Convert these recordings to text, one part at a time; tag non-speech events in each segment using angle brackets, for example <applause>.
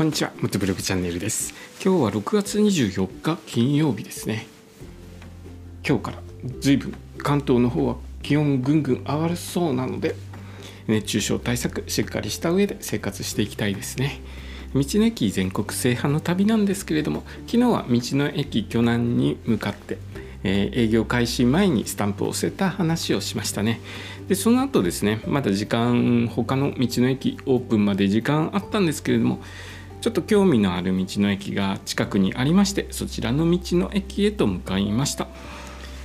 こんにちは、元ブログチャンネルです。今日は6月24日金曜日ですね。今日から随分関東の方は気温ぐんぐん上がるそうなので、熱中症対策しっかりした上で生活していきたいですね。道の駅全国制覇の旅なんですけれども、昨日は道の駅巨南に向かって、えー営業開始前にスタンプを押せた話をしましたね。でその後ですねまだ時間他の道の駅オープンまで時間あったんですけれどもちょっと興味のある道の駅が近くにありましてそちらの道の駅へと向かいました、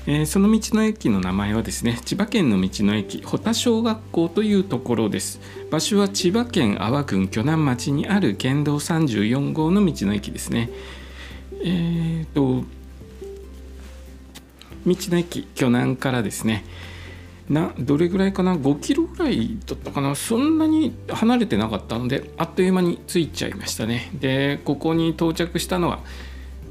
えーその道の駅の名前はですね千葉県の道の駅保田小学校というところです。場所は千葉県阿波郡鋸南町にある県道34号の道の駅ですね。えーと道の駅鋸南からですねなどれぐらいかな？5キロぐらいだったかな？そんなに離れてなかったのであっという間に着いちゃいましたね。でここに到着したのは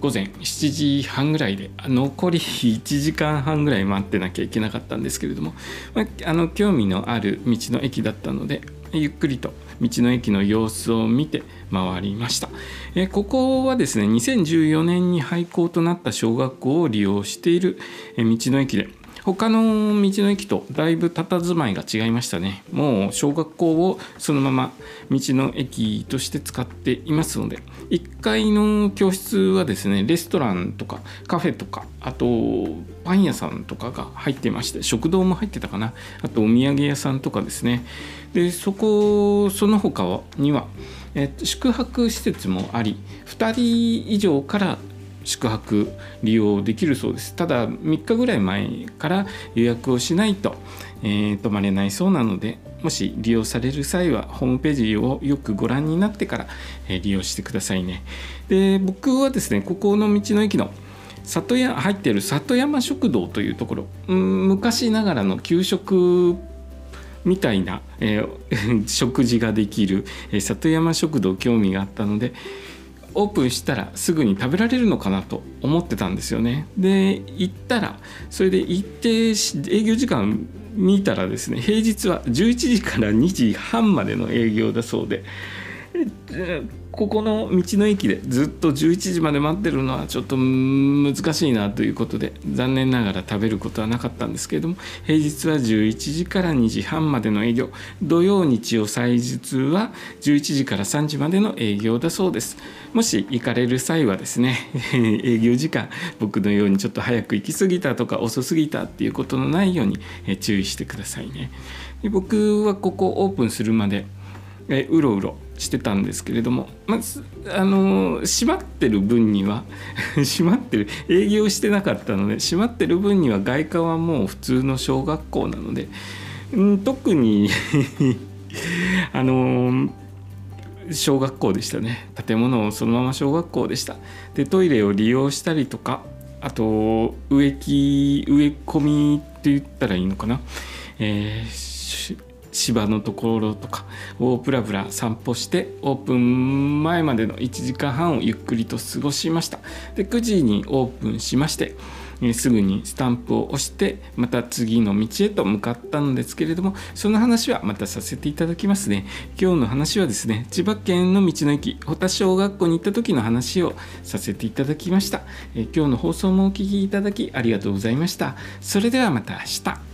午前7時半ぐらいで残り1時間半ぐらい待ってなきゃいけなかったんですけれども、まあ、あの興味のある道の駅だったのでゆっくりと道の駅の様子を見て回りました。えここはですね2014年に廃校となった小学校を利用している道の駅で他の道の駅とだいぶ佇まいが違いましたね。もう小学校をそのまま道の駅として使っていますので。1階の教室はですねレストランとかカフェとかあとパン屋さんとかが入っていまして食堂も入ってたかな。あとお土産屋さんとかですね。でそこその他には、えっと、宿泊施設もあり2人以上から宿泊利用できるそうです。ただ3日ぐらい前から予約をしないと、えー泊まれないそうなのでもし利用される際はホームページをよくご覧になってから、え利用してくださいね。で僕はですねここの道の駅の里屋入っている里山食堂というところうん昔ながらの給食みたいな、えー <laughs> 食事ができる、え里山食堂興味があったのでオープンしたらすぐに食べられるのかなと思ってたんですよね。で行ったらそれで行ってし営業時間見たらですね平日は11時から2時半までの営業だそうで。ここの道の駅でずっと11時まで待ってるのはちょっと難しいなということで残念ながら食べることはなかったんですけれども平日は11時から2時半までの営業。土曜日曜祭日は11時から3時までの営業だそうです。もし行かれる際はですね <laughs> 営業時間僕のようにちょっと早く行き過ぎたとか遅すぎたっていうことのないように注意してくださいね。で僕はここオープンするまでえうろうろしてたんですけれども、まずあの閉まってる分には <laughs> 閉まってる営業してなかったので閉まってる分には外貨はもう普通の小学校なので、ん、特に <laughs> あの小学校でしたね。建物をそのまま小学校でした。でトイレを利用したりとかあと植木植え込みって言ったらいいのかな、えー芝のところとかをブラブラ散歩してオープン前までの1時間半をゆっくりと過ごしました。で9時にオープンしましてすぐにスタンプを押してまた次の道へと向かったのですけれどもその話はまたさせていただきますね。今日の話はですね千葉県の道の駅保田小学校に行った時の話をさせていただきました、え今日の放送もお聞きいただきありがとうございました。それではまた明日。